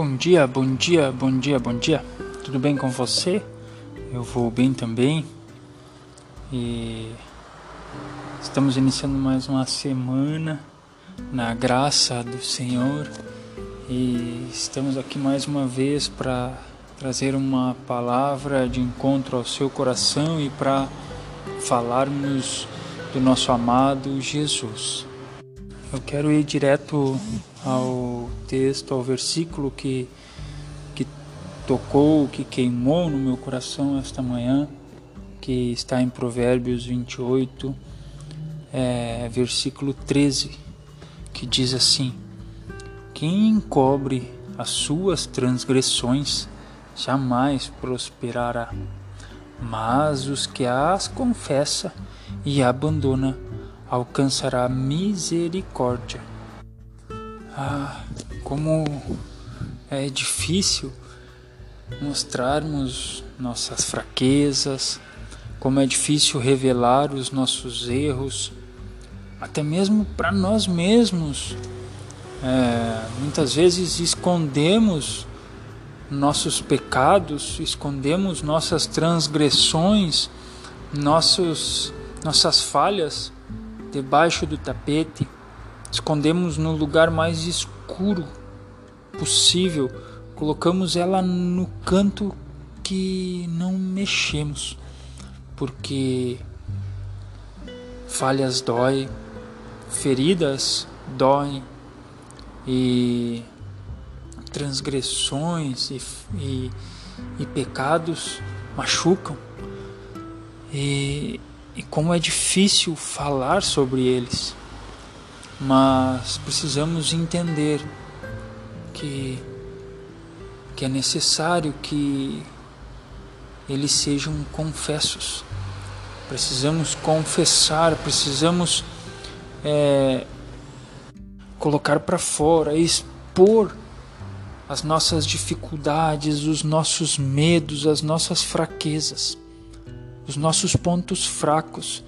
Bom dia, bom dia, bom dia, bom dia. Tudo bem com você? Eu vou bem também. E estamos iniciando mais uma semana na graça do Senhor. E estamos aqui mais uma vez para trazer uma palavra de encontro ao seu coração e para falarmos do nosso amado Jesus. Eu quero ir direto ao texto, ao versículo que, que tocou, que queimou no meu coração esta manhã, que está em Provérbios 28, é, versículo 13, que diz assim: Quem encobre as suas transgressões jamais prosperará, mas os que as confessa e abandona alcançará misericórdia. Ah, como é difícil mostrarmos nossas fraquezas, como é difícil revelar os nossos erros, até mesmo para nós mesmos. É, muitas vezes escondemos nossos pecados, escondemos nossas transgressões, nossos, nossas falhas debaixo do tapete, escondemos no lugar mais escuro possível, colocamos ela no canto que não mexemos, porque falhas dói, feridas doem e transgressões e, e, e pecados machucam. E e como é difícil falar sobre eles, mas precisamos entender que, que é necessário que eles sejam confessos. Precisamos confessar, precisamos é, colocar para fora, expor as nossas dificuldades, os nossos medos, as nossas fraquezas os nossos pontos fracos,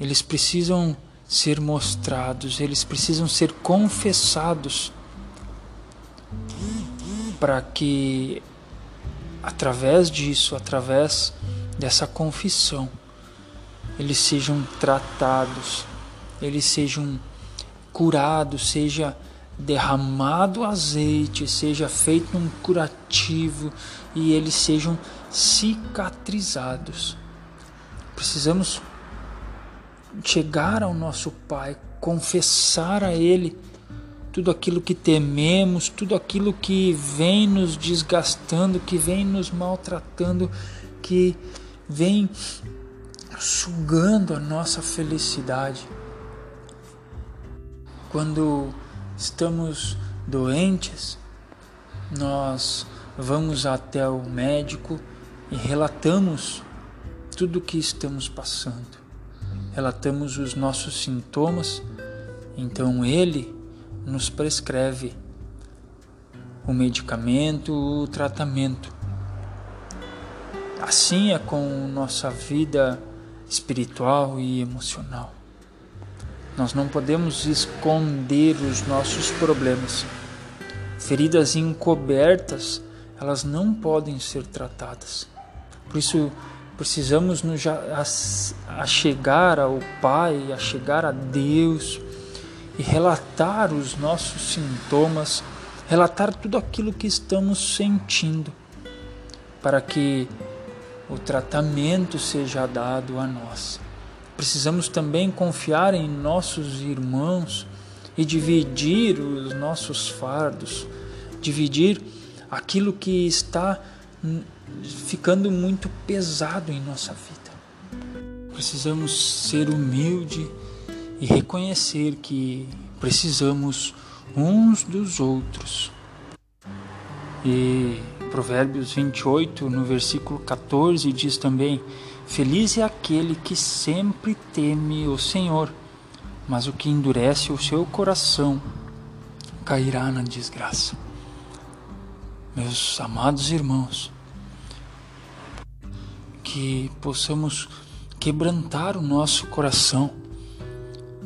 eles precisam ser mostrados, eles precisam ser confessados para que através disso, através dessa confissão, eles sejam tratados, eles sejam curados, seja derramado azeite, seja feito um curativo e eles sejam cicatrizados. Precisamos chegar ao nosso Pai, confessar a Ele tudo aquilo que tememos, tudo aquilo que vem nos desgastando, que vem nos maltratando, que vem sugando a nossa felicidade. Quando estamos doentes, nós vamos até o médico e relatamos tudo o que estamos passando. Relatamos os nossos sintomas, então ele nos prescreve o medicamento, o tratamento. Assim é com nossa vida espiritual e emocional. Nós não podemos esconder os nossos problemas. Feridas encobertas, elas não podem ser tratadas. Por isso, precisamos nos achegar ao Pai, achegar a Deus e relatar os nossos sintomas, relatar tudo aquilo que estamos sentindo, para que o tratamento seja dado a nós. Precisamos também confiar em nossos irmãos e dividir os nossos fardos, dividir aquilo que está ficando muito pesado em nossa vida. Precisamos ser humilde e reconhecer que precisamos uns dos outros. E Provérbios 28, no versículo 14, diz também: Feliz é aquele que sempre teme o Senhor, mas o que endurece o seu coração cairá na desgraça. Meus amados irmãos, que possamos quebrantar o nosso coração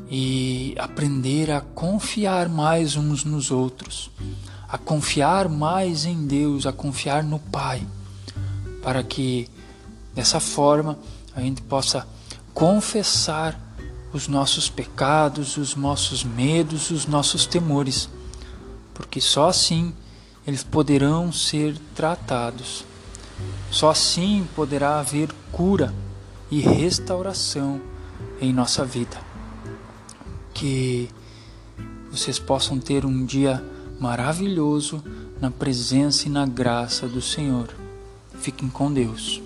e aprender a confiar mais uns nos outros, a confiar mais em Deus, a confiar no Pai, para que dessa forma a gente possa confessar os nossos pecados, os nossos medos, os nossos temores, porque só assim eles poderão ser tratados. Só assim poderá haver cura e restauração em nossa vida. Que vocês possam ter um dia maravilhoso na presença e na graça do Senhor. Fiquem com Deus.